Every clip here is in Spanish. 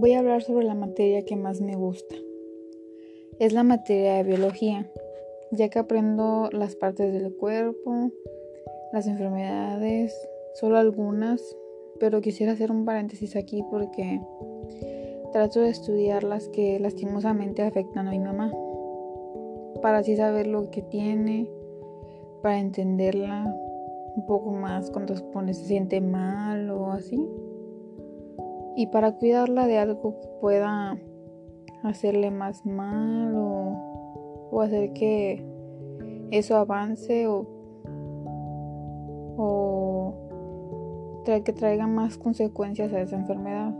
Voy a hablar sobre la materia que más me gusta. Es la materia de biología, ya que aprendo las partes del cuerpo, las enfermedades, solo algunas, pero quisiera hacer un paréntesis aquí porque trato de estudiar las que lastimosamente afectan a mi mamá, para así saber lo que tiene, para entenderla un poco más cuando se siente mal o así y para cuidarla de algo que pueda hacerle más mal o, hacer que eso avance o, o que traiga más consecuencias a esa enfermedad.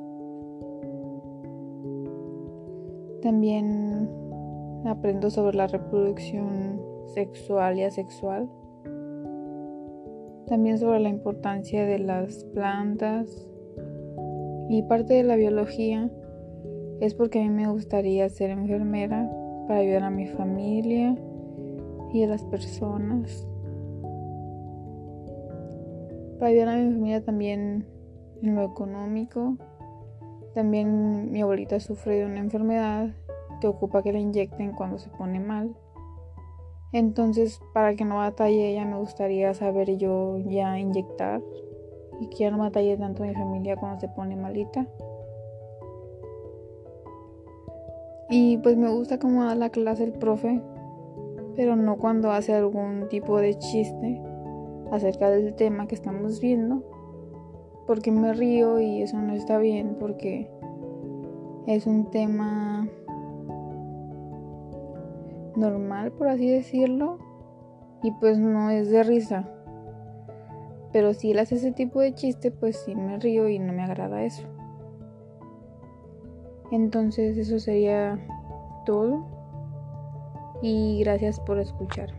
También aprendo sobre la reproducción sexual y asexual. También sobre la importancia de las plantas y parte de la biología es porque a mí me gustaría ser enfermera para ayudar a mi familia y a las personas. Para ayudar a mi familia también en lo económico. También mi abuelita sufre de una enfermedad que ocupa que la inyecten cuando se pone mal. Entonces, para que no batalle ella, me gustaría saber yo ya inyectar y que no batalle tanto mi familia cuando se pone malita. Y pues me gusta cómo da la clase el profe, pero no cuando hace algún tipo de chiste acerca del tema que estamos viendo, porque me río y eso no está bien porque es un tema normal, por así decirlo, y pues no es de risa. Pero si él hace ese tipo de chiste, pues sí me río y no me agrada eso. Entonces eso sería todo. Y gracias por escuchar.